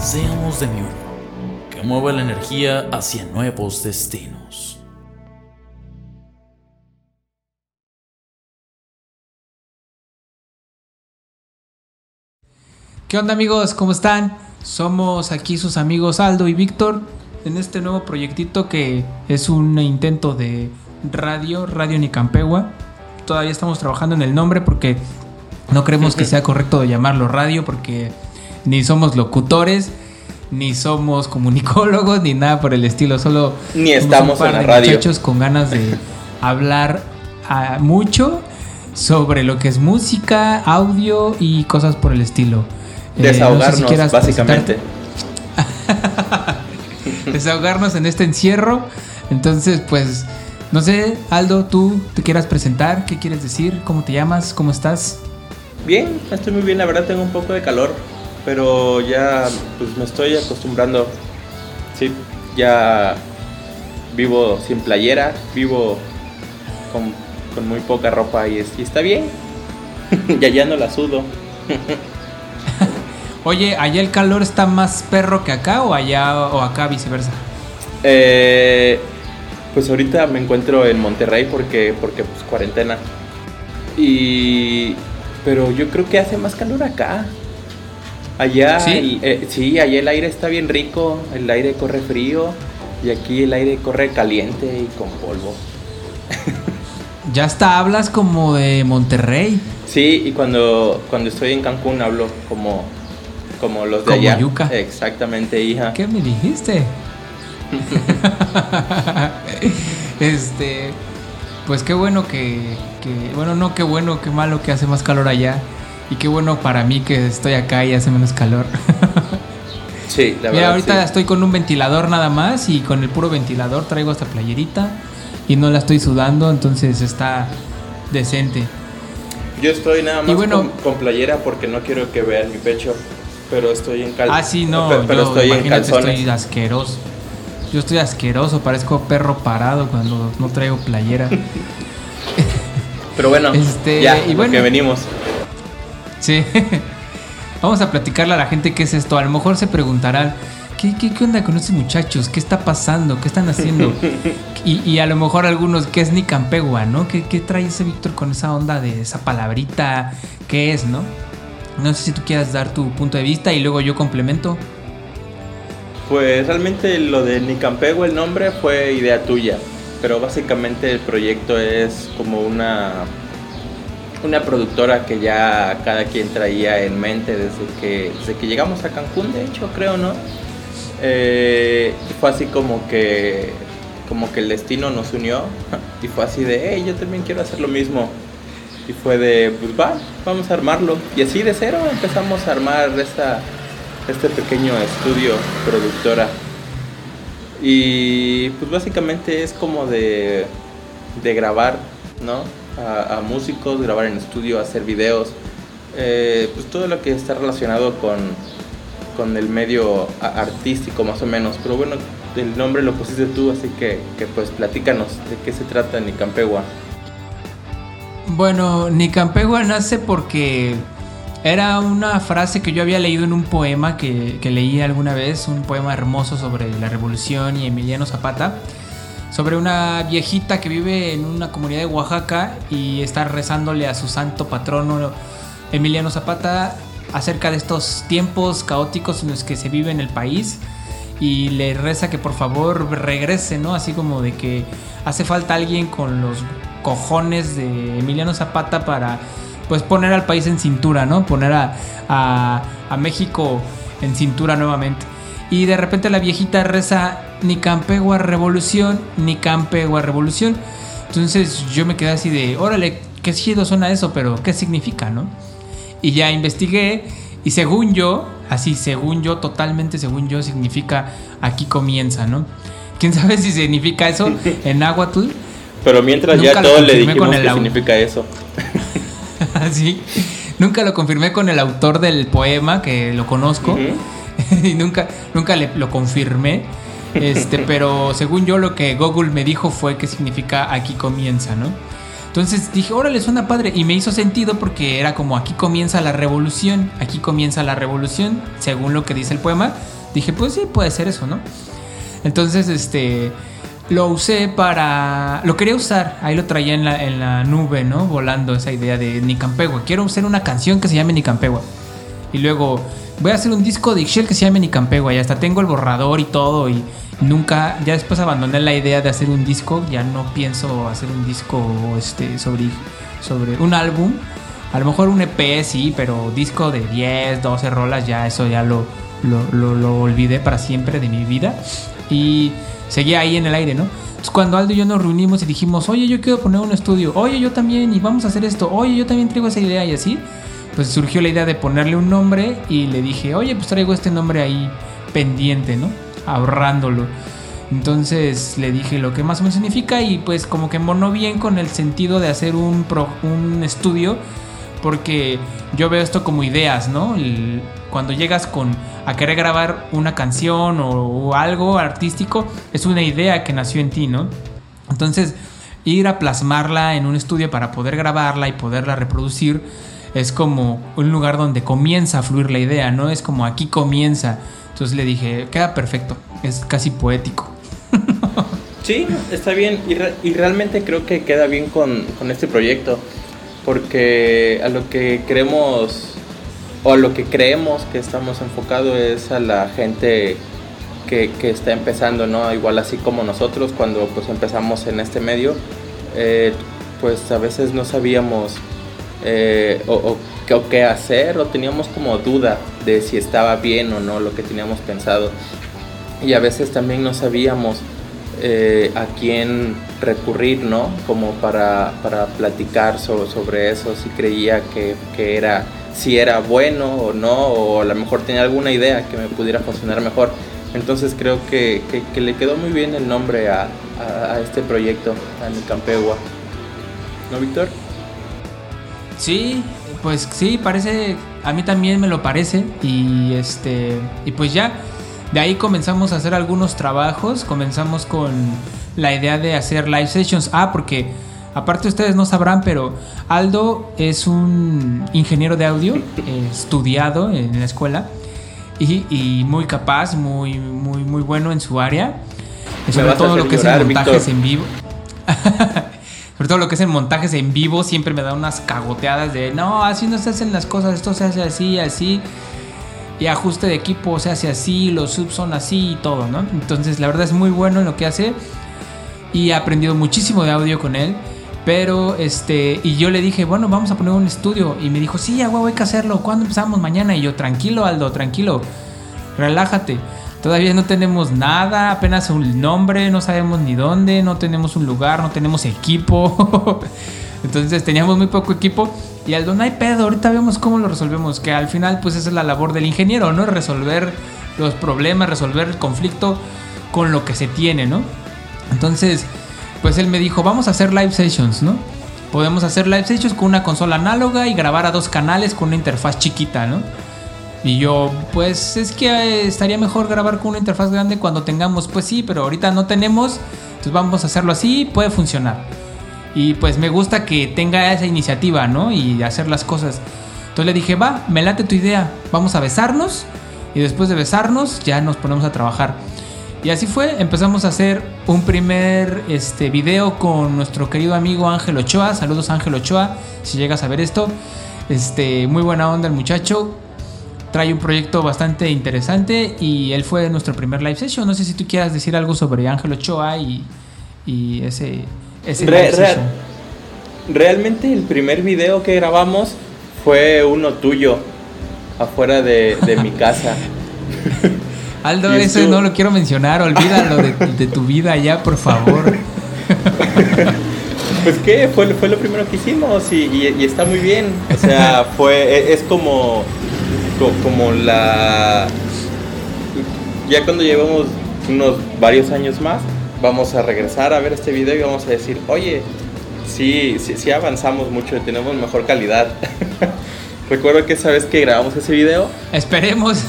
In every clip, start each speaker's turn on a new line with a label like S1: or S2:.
S1: Seamos de mi uno, que mueva la energía hacia nuevos destinos.
S2: ¿Qué onda amigos? ¿Cómo están? Somos aquí sus amigos Aldo y Víctor en este nuevo proyectito que es un intento de radio, Radio Nicampegua. Todavía estamos trabajando en el nombre porque no creemos que sea correcto llamarlo radio porque ni somos locutores, ni somos comunicólogos, ni nada por el estilo. Solo
S3: ni estamos en la radio.
S2: Muchachos con ganas de hablar ah, mucho sobre lo que es música, audio y cosas por el estilo.
S3: Eh, Desahogarnos, básicamente.
S2: Desahogarnos en este encierro. Entonces, pues, no sé, Aldo, tú te quieras presentar, ¿qué quieres decir? ¿Cómo te llamas? ¿Cómo estás?
S3: Bien, estoy muy bien, la verdad tengo un poco de calor, pero ya pues me estoy acostumbrando. Sí, ya vivo sin playera, vivo con, muy poca ropa y, y está bien. ya ya no la sudo.
S2: Oye, ¿allá el calor está más perro que acá o allá o acá viceversa?
S3: Eh, pues ahorita me encuentro en Monterrey porque, porque pues cuarentena. Y... Pero yo creo que hace más calor acá. Allá, ¿Sí? Eh, sí, allá el aire está bien rico, el aire corre frío y aquí el aire corre caliente y con polvo.
S2: ya hasta hablas como de Monterrey.
S3: Sí, y cuando, cuando estoy en Cancún hablo como como los de allá.
S2: Yuca.
S3: Exactamente, hija.
S2: ¿Qué me dijiste? este, pues qué bueno que, bueno, no qué bueno, qué malo que hace más calor allá. Y qué bueno para mí que estoy acá y hace menos calor.
S3: sí, la verdad.
S2: Mira, ahorita estoy con un ventilador nada más y con el puro ventilador traigo esta playerita y no la estoy sudando, entonces está decente.
S3: Yo estoy nada más con, con, playera porque no quiero que vean mi pecho pero estoy en
S2: calzones. Ah, sí, no, pero, estoy en calzones. Estoy asqueroso. Yo estoy asqueroso, parezco perro parado cuando no traigo playera.
S3: pero bueno, este, ya, y bueno, que venimos.
S2: Sí. Vamos a platicarle a la gente qué es esto. A lo mejor se preguntarán, ¿qué, qué, qué onda con estos muchachos? ¿Qué está pasando? ¿Qué están haciendo? y, y, a lo mejor algunos, ¿qué es Nicampegua, no? ¿Qué, ¿Qué trae ese Víctor con esa onda de esa palabrita? ¿Qué es, no? No sé si tú quieras dar tu punto de vista y luego yo complemento.
S3: Pues realmente lo de Nicampego, el nombre, fue idea tuya. Pero básicamente el proyecto es como una, una productora que ya cada quien traía en mente desde que, desde que llegamos a Cancún, de hecho, creo, ¿no? Eh, fue así como que, como que el destino nos unió y fue así de, hey, yo también quiero hacer lo mismo. Y fue de, pues va, vamos a armarlo. Y así de cero empezamos a armar esta, este pequeño estudio productora. Y pues básicamente es como de, de grabar, ¿no? A, músicos, grabar en estudio, hacer videos. Eh, pues todo lo que está relacionado con, con el medio artístico más o menos. Pero bueno, el nombre lo pusiste tú, así que, que pues platícanos de qué se trata Nicampegua.
S2: Bueno, Nicampegua nace porque era una frase que yo había leído en un poema que, leí alguna vez, un poema hermoso sobre la revolución y Emiliano Zapata, sobre una viejita que vive en una comunidad de Oaxaca y está rezándole a su santo patrono Emiliano Zapata acerca de estos tiempos caóticos en los que se vive en el país y le reza que por favor regrese, ¿no? Así como de que hace falta alguien con los cojones de Emiliano Zapata para pues poner al país en cintura, ¿no? Poner a, a, México en cintura nuevamente. Y de repente la viejita reza ni Campegua revolución, ni Campegua revolución. Entonces yo me quedé así de, órale, qué chido suena eso, pero ¿qué significa, no? Y ya investigué y según yo, así según yo, totalmente según yo, significa aquí comienza, ¿no? ¿Quién sabe si significa eso en náhuatl?
S3: Pero mientras ya todos le dijimos que significa eso.
S2: Así. Nunca lo confirmé con el autor del poema, que lo conozco. y nunca, nunca le, lo confirmé. Este, pero según yo, lo que Google me dijo fue que significa aquí comienza, ¿no? Entonces dije, órale, suena padre. Y me hizo sentido porque era como aquí comienza la revolución. Aquí comienza la revolución, según lo que dice el poema. Dije, pues sí, puede ser eso, ¿no? Entonces, este lo usé para. Lo quería usar, ahí lo traía en la, en la nube, ¿no? Volando esa idea de Nicampegua. Quiero hacer una canción que se llame Nicampegua. Y luego voy a hacer un disco de Ixchel que se llame Nicampegua. Y hasta tengo el borrador y todo. Y nunca. Ya después abandoné la idea de hacer un disco. Ya no pienso hacer un disco este, sobre, sobre un álbum. A lo mejor un EP, sí, pero disco de 10, 12 rolas, ya eso ya lo, lo, lo olvidé para siempre de mi vida. Y seguía ahí en el aire, ¿no? Entonces cuando Aldo y yo nos reunimos y dijimos, oye, yo quiero poner un estudio, oye, yo también, y vamos a hacer esto, oye, yo también traigo esa idea y así, pues surgió la idea de ponerle un nombre y le dije, oye, pues traigo este nombre ahí pendiente, ¿no? Ahorrándolo. Entonces le dije lo que más o menos significa y pues como que monó bien con el sentido de hacer un, un estudio porque yo veo esto como ideas, ¿no? cuando llegas con a querer grabar una canción o, algo artístico, es una idea que nació en ti, ¿no? Entonces, ir a plasmarla en un estudio para poder grabarla y poderla reproducir es como un lugar donde comienza a fluir la idea, ¿no? Es como aquí comienza. Entonces le dije, queda perfecto, es casi poético.
S3: Sí, está bien y, y realmente creo que queda bien con, con este proyecto porque a lo que queremos o a lo que creemos que estamos enfocados es a la gente que, que, está empezando, ¿no? Igual así como nosotros cuando pues empezamos en este medio, eh, pues a veces no sabíamos eh, o, o, o, qué hacer o teníamos como duda de si estaba bien o no lo que teníamos pensado. Y a veces también no sabíamos eh, a quién recurrir, ¿no? Como para, para platicar sobre eso, si creía que, que, era, si era bueno o no, o a lo mejor tenía alguna idea que me pudiera funcionar mejor. Entonces creo que, que, le quedó muy bien el nombre a, a, este proyecto, a Nicampegua. ¿No, Víctor?
S2: Sí, pues sí, parece, a mí también me lo parece y este, y pues ya de ahí comenzamos a hacer algunos trabajos, comenzamos con la idea de hacer live sessions. Ah, porque aparte ustedes no sabrán, pero Aldo es un ingeniero de audio estudiado en la escuela y, muy capaz, muy, muy, muy bueno en su área. Sobre todo lo que es en montajes en vivo. sobre todo lo que es en montajes en vivo, siempre me da unas cagoteadas de no, así no se hacen las cosas, esto se hace así, así y ajuste de equipo se hace así, los subs son así y todo, ¿no? Entonces la verdad es muy bueno en lo que hace y he aprendido muchísimo de audio con él. Pero este, y yo le dije, bueno, vamos a poner un estudio. Y me dijo, sí, ya, hay que hacerlo. ¿Cuándo empezamos mañana? Y yo, tranquilo, Aldo, tranquilo, relájate. Todavía no tenemos nada, apenas un nombre, no sabemos ni dónde, no tenemos un lugar, no tenemos equipo. Entonces teníamos muy poco equipo y Aldo, no hay pedo, ahorita vemos cómo lo resolvemos. Que al final, pues esa es la labor del ingeniero, ¿no? Resolver los problemas, resolver el conflicto con lo que se tiene, ¿no? Entonces, pues él me dijo, vamos a hacer live sessions, ¿no? Podemos hacer live sessions con una consola análoga y grabar a dos canales con una interfaz chiquita, ¿no? Y yo, pues es que estaría mejor grabar con una interfaz grande cuando tengamos, pues sí, pero ahorita no tenemos, entonces vamos a hacerlo así, puede funcionar. Y pues me gusta que tenga esa iniciativa, ¿no? Y hacer las cosas. Entonces le dije, va, me late tu idea, vamos a besarnos. Y después de besarnos ya nos ponemos a trabajar. Y así fue, empezamos a hacer un primer este, video con nuestro querido amigo Ángel Ochoa. Saludos Ángel Ochoa, si llegas a ver esto. Este, muy buena onda el muchacho. Trae un proyecto bastante interesante y él fue nuestro primer live session. No sé si tú quieras decir algo sobre Ángel Ochoa y, y ese,
S3: realmente el primer video que grabamos fue uno tuyo, afuera de, mi casa.
S2: Aldo, eso no lo quiero mencionar, olvídalo de, tu vida ya, por favor.
S3: Pues que fue, fue lo primero que hicimos y, está muy bien. O sea, fue, e, es como como la... Ya cuando llevamos unos varios años más, vamos a regresar a ver este video y vamos a decir, oye, sí, sí, sí avanzamos mucho, tenemos mejor calidad. Recuerdo que esa vez que grabamos ese video...
S2: Esperemos.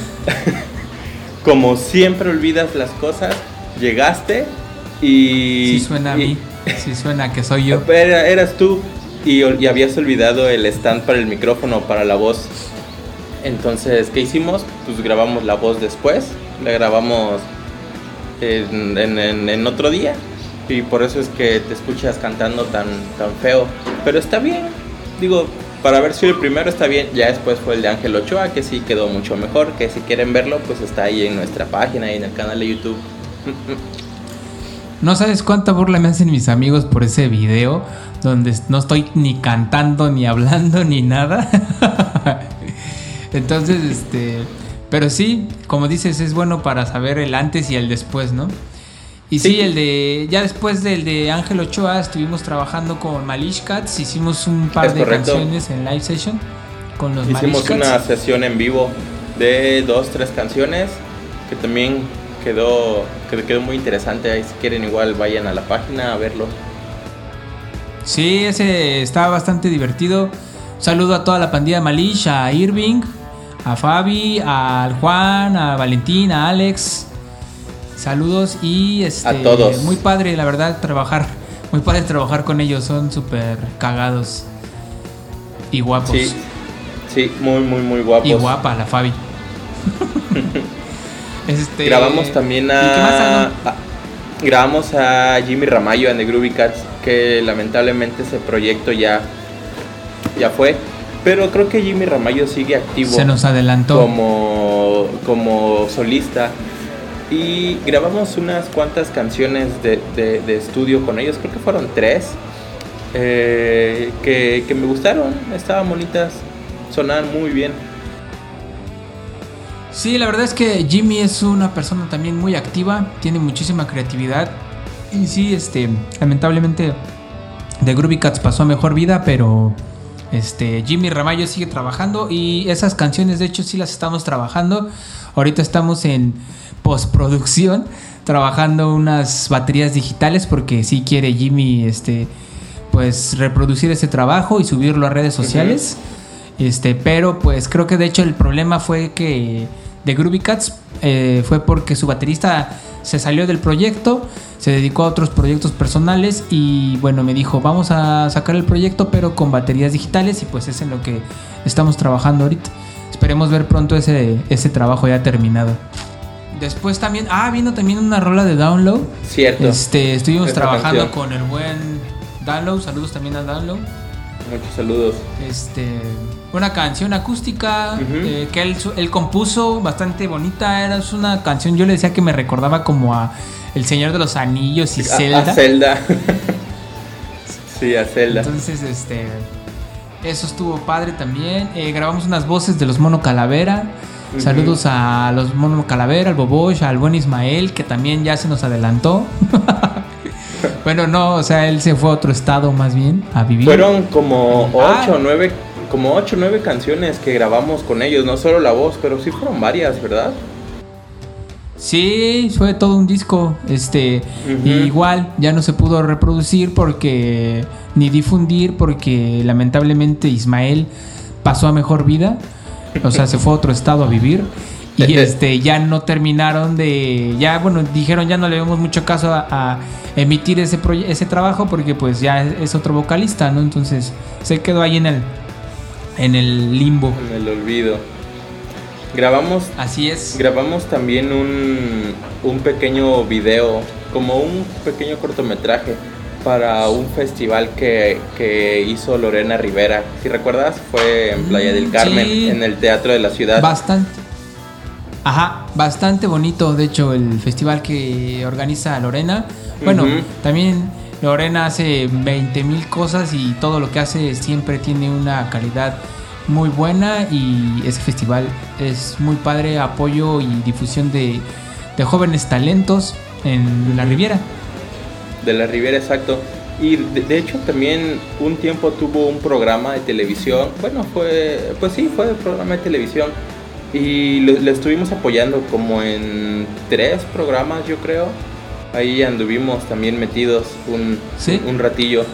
S3: como siempre olvidas las cosas, llegaste y...
S2: Sí suena a mí, sí suena que soy yo.
S3: eras tú y, y, habías olvidado el stand para el micrófono, para la voz. Entonces, ¿qué hicimos? Pues grabamos la voz después, la grabamos en, otro día y por eso es que te escuchas cantando tan, tan feo. Pero está bien, digo, para ver si el primero está bien. Ya después fue el de Ángel Ochoa, que sí quedó mucho mejor. Que si quieren verlo, pues está ahí en nuestra página y en el canal de YouTube.
S2: No sabes cuánta burla me hacen mis amigos por ese video donde no estoy ni cantando, ni hablando, ni nada. Entonces, este. Pero sí, como dices, es bueno para saber el antes y el después, ¿no? Y sí. el de. Ya después del de Ángel Ochoa, estuvimos trabajando con Malish Cats. Hicimos un par de canciones en live session con los
S3: Hicimos una sesión en vivo de dos, tres canciones que también quedó, que quedó muy interesante. Ahí, si quieren, igual vayan a la página a verlo.
S2: Sí, ese está bastante divertido. saludo a toda la pandilla de Malish, a Irving, a Fabi, al Juan, a Valentín, a Alex, Saludos y este,
S3: a todos.
S2: Muy padre, la verdad, trabajar. Muy padre trabajar con ellos, son súper cagados y guapos.
S3: Sí, sí, muy, muy, muy guapos.
S2: Y guapa la Fabi.
S3: este, grabamos también a, Grabamos a Jimmy Ramayo en The Groovy Cats, que lamentablemente ese proyecto ya, ya fue. Pero creo que Jimmy Ramayo sigue activo.
S2: Se nos adelantó.
S3: Como, como solista. Y grabamos unas cuantas canciones de, estudio con ellos, creo que fueron tres, eh, que, me gustaron, estaban bonitas, sonaban muy bien.
S2: Sí, la verdad es que Jimmy es una persona también muy activa, tiene muchísima creatividad. Y sí, este, lamentablemente The Groovy Cats pasó a mejor vida, pero este, Jimmy Ramallo sigue trabajando y esas canciones de hecho sí las estamos trabajando. Ahorita estamos en postproducción trabajando unas baterías digitales porque si quiere Jimmy este pues reproducir ese trabajo y subirlo a redes sociales. Este, pero pues creo que de hecho el problema fue que de Groovy Cats eh, fue porque su baterista se salió del proyecto, se dedicó a otros proyectos personales y bueno, me dijo, vamos a sacar el proyecto pero con baterías digitales y pues es en lo que estamos trabajando ahorita. Esperemos ver pronto ese, ese trabajo ya terminado. Después también, ah, vino también una rola de Download.
S3: Cierto.
S2: Este, estuvimos trabajando con el buen Download. Saludos también a Download.
S3: Muchos saludos.
S2: Este, una canción acústica eh, que él, él, compuso, bastante bonita. Era una canción, yo le decía que me recordaba como a El Señor de los Anillos y Zelda.
S3: A Zelda. sí, a Zelda.
S2: Entonces, este, eso estuvo padre también. Eh, grabamos unas voces de los Mono Calavera. Saludos a los Mono Calavera, al Bobosh, al buen Ismael, que también ya se nos adelantó. bueno, no, o sea, él se fue a otro estado más bien a vivir.
S3: Fueron como ah. ocho o nueve, como ocho o nueve canciones que grabamos con ellos, no solo la voz, pero sí fueron varias, ¿verdad?
S2: Sí, fue todo un disco. Este, igual ya no se pudo reproducir porque ni difundir porque lamentablemente Ismael pasó a mejor vida. O sea, se fue a otro estado a vivir. Y este, ya no terminaron de. Ya, bueno, dijeron ya no le vemos mucho caso a, emitir ese, ese trabajo porque, pues, ya es otro vocalista, ¿no? Entonces, se quedó ahí en el, en el limbo.
S3: En el olvido. Grabamos.
S2: Así es.
S3: Grabamos también un, un pequeño video, como un pequeño cortometraje para un festival que, hizo Lorena Rivera. Si recuerdas, fue en Playa del mm, Carmen, en el Teatro de la Ciudad.
S2: Bastante. Ajá, bastante bonito, de hecho, el festival que organiza Lorena. Bueno, también Lorena hace 20 mil cosas y todo lo que hace siempre tiene una calidad muy buena y ese festival es muy padre, apoyo y difusión de, jóvenes talentos en la Riviera.
S3: De la Riviera, exacto. Y de, hecho también un tiempo tuvo un programa de televisión, bueno, fue, pues sí, fue un programa de televisión Y le, estuvimos apoyando como en tres programas, yo creo. Ahí anduvimos también metidos un, un ratillo.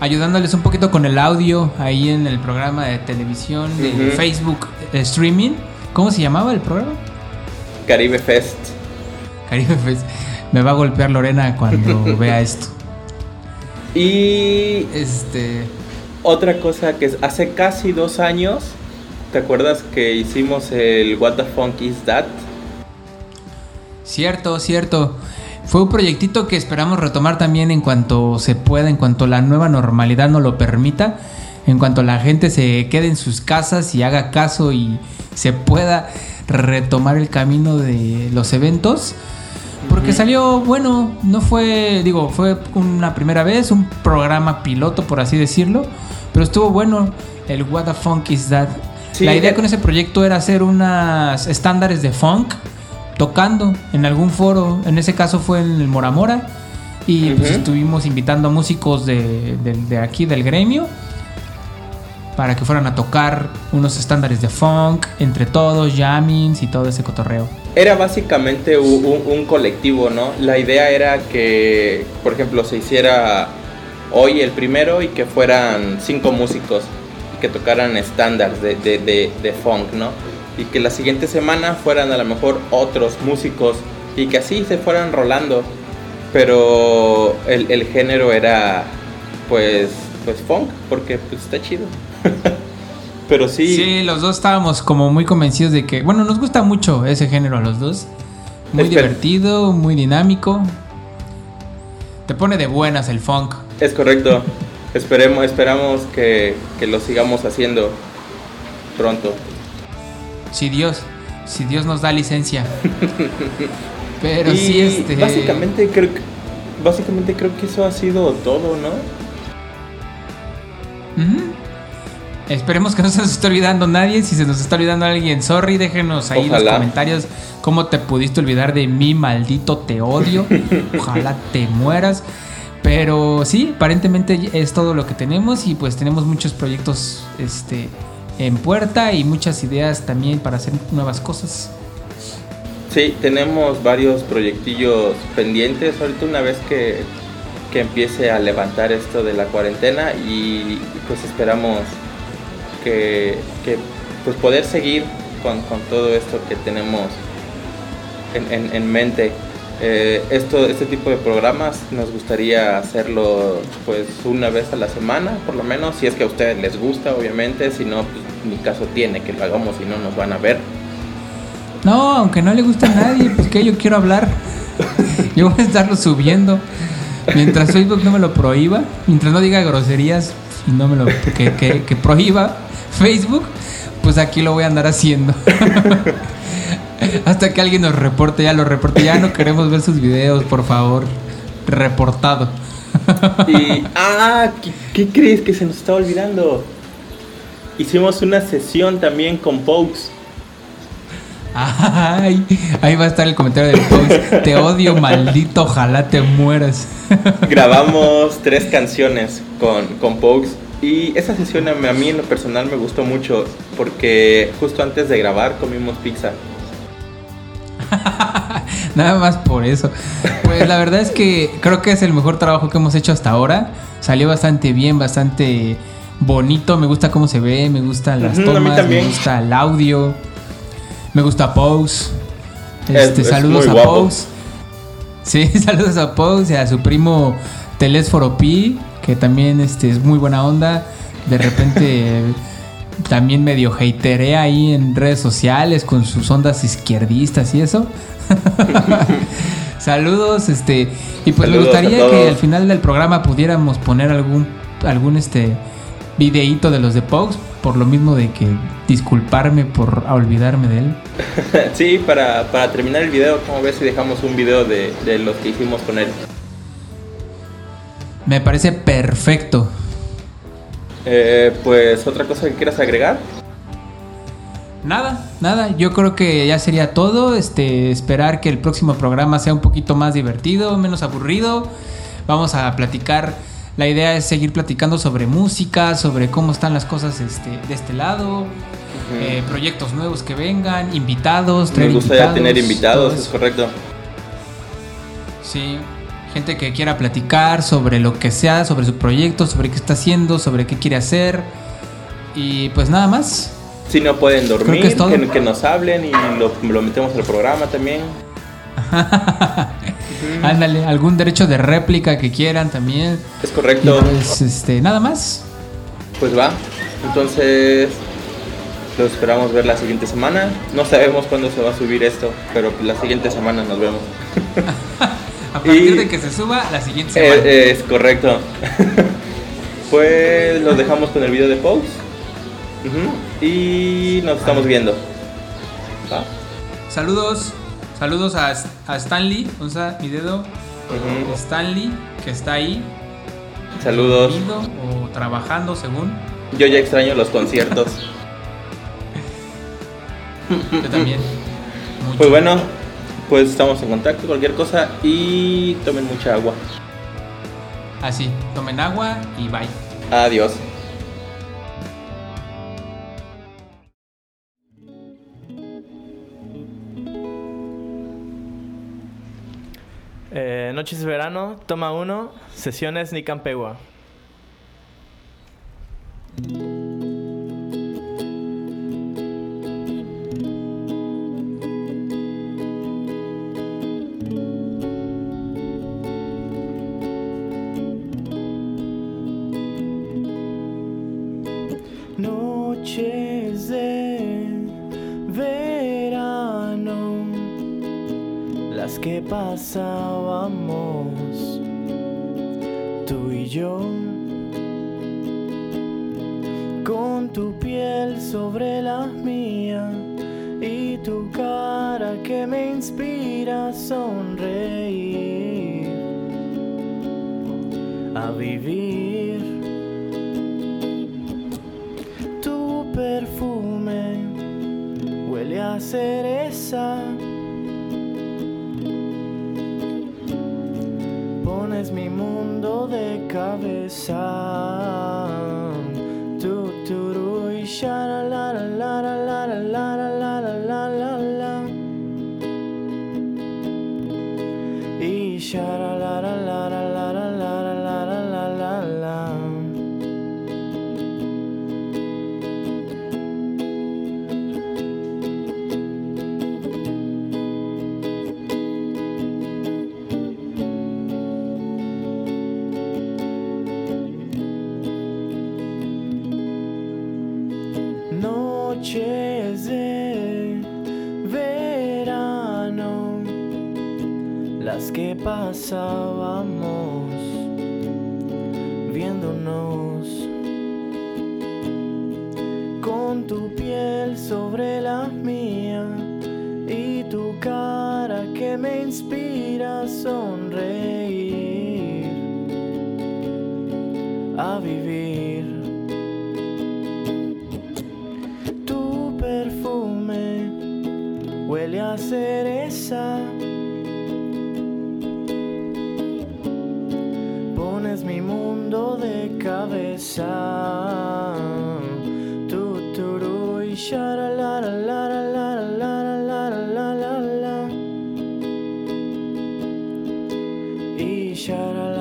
S2: Ayudándoles un poquito con el audio ahí en el programa de televisión de Facebook eh, Streaming. ¿Cómo se llamaba el programa?
S3: Caribe Fest.
S2: Caribe Fest. Me va a golpear Lorena cuando vea esto.
S3: Y este otra cosa que es hace casi dos años, ¿te acuerdas que hicimos el What the Funk is That?
S2: Cierto, cierto. Fue un proyectito que esperamos retomar también en cuanto se pueda, en cuanto la nueva normalidad nos lo permita, en cuanto la gente se quede en sus casas y haga caso y se pueda retomar el camino de los eventos. Porque salió bueno, no fue, digo, fue una primera vez, un programa piloto, por así decirlo, pero estuvo bueno el What the Funk is That. La idea eh, con ese proyecto era hacer unas estándares de funk tocando en algún foro, en ese caso fue en el Mora Mora, y pues estuvimos invitando a músicos de, de aquí del gremio para que fueran a tocar unos estándares de funk entre todos, jammings y todo ese cotorreo.
S3: Era básicamente un, colectivo, ¿no? La idea era que, por ejemplo, se hiciera hoy el primero y que fueran cinco músicos que tocaran estándares de, de, funk, ¿no? Y que la siguiente semana fueran a lo mejor otros músicos y que así se fueran rolando. Pero el, el género era pues pues funk porque pues está chido. Pero sí.
S2: Sí, los dos estábamos como muy convencidos de que, bueno, nos gusta mucho ese género a los dos. Muy divertido, muy dinámico. Te pone de buenas el funk.
S3: Es correcto. Esperemos, esperamos que, lo sigamos haciendo pronto.
S2: Si Dios, si Dios nos da licencia. Pero sí, este.
S3: Básicamente creo que, básicamente creo que eso ha sido todo, ¿no?
S2: Esperemos que no se nos esté olvidando nadie. Si se nos está olvidando alguien, sorry, déjenos ahí en los comentarios cómo te pudiste olvidar de mí, maldito te odio. Ojalá te mueras. Pero sí, aparentemente es todo lo que tenemos y pues tenemos muchos proyectos este, en puerta y muchas ideas también para hacer nuevas cosas.
S3: Sí, tenemos varios proyectillos pendientes. Ahorita una vez que, que empiece a levantar esto de la cuarentena y pues esperamos que, pues poder seguir con, todo esto que tenemos en, mente. Eh, esto, este tipo de programas nos gustaría hacerlo pues una vez a la semana, por lo menos, si es que a ustedes les gusta, obviamente, si no, pues caso tiene que lo hagamos y no nos van a ver.
S2: No, aunque no le guste a nadie, pues que yo quiero hablar. Yo voy a estarlo subiendo. Mientras Facebook no me lo prohíba, mientras no diga groserías y no me lo que, que prohíba, Facebook, pues aquí lo voy a andar haciendo. Hasta que alguien nos reporte, ya lo reporte, ya no queremos ver sus videos, por favor. Reportado.
S3: y, ah, ¿qué, crees que se nos está olvidando? Hicimos una sesión también con Pokes.
S2: Ay, ahí va a estar el comentario de Pokes. Te odio, maldito, ojalá te mueras.
S3: Grabamos tres canciones con, con Pokes y esa sesión a mí en lo personal me gustó mucho porque justo antes de grabar comimos pizza.
S2: Nada más por eso. Pues la verdad es que creo que es el mejor trabajo que hemos hecho hasta ahora. Salió bastante bien, bastante bonito. Me gusta cómo se ve, me gustan las tomas, me gusta el audio, me gusta Pose. Este, saludos a Pose. Sí, saludos a Pose y a su primo Telésforo Pi que también este, es muy buena onda. De repente también medio haterea ahí en redes sociales con sus ondas izquierdistas y eso. Saludos, este, y pues me gustaría que al final del programa pudiéramos poner algún algún este videíto de los de Pogs, por lo mismo de que disculparme por olvidarme de él.
S3: sí, para, para terminar el video, como ves si dejamos un video de, de los que hicimos con él?
S2: Me parece perfecto.
S3: Eh, pues otra cosa que quieras agregar.
S2: Nada, nada. Yo creo que ya sería todo. Este, esperar que el próximo programa sea un poquito más divertido, menos aburrido. Vamos a platicar La idea es seguir platicando sobre música, sobre cómo están las cosas este, de este lado, eh, proyectos nuevos que vengan, invitados.
S3: Me gustaría tener invitados, es correcto.
S2: Sí, gente que quiera platicar sobre lo que sea, sobre su proyecto, sobre qué está haciendo, sobre qué quiere hacer. Y pues nada más.
S3: Si no pueden dormir, que, nos hablen y lo, metemos al programa también.
S2: Ándale, algún derecho de réplica que quieran también.
S3: Es correcto.
S2: pues, este, nada más.
S3: Pues va. Entonces, lo esperamos ver la siguiente semana. No sabemos cuándo se va a subir esto, pero la siguiente semana nos vemos.
S2: a partir de que se suba, la siguiente semana.
S3: es correcto. pues los dejamos con el video de Pose. Y nos estamos viendo.
S2: Saludos. Saludos a, Stanley. Usa mi dedo. Stanley, que está ahí.
S3: Saludos.
S2: O trabajando, según.
S3: Yo ya extraño los conciertos.
S2: Yo también.
S3: Pues bueno, pues estamos en contacto, cualquier cosa y tomen mucha agua.
S2: Así, tomen agua y bye.
S3: Adiós.
S4: Eh, noches de verano, toma uno, sesiones Nicampegua. Pasábamos tú y yo es mi mundo de cabeza. Pasábamos viéndonos con tu piel sobre la mía y tu cara que me inspira a sonreír, a vivir. Tu perfume huele a cereza shine up.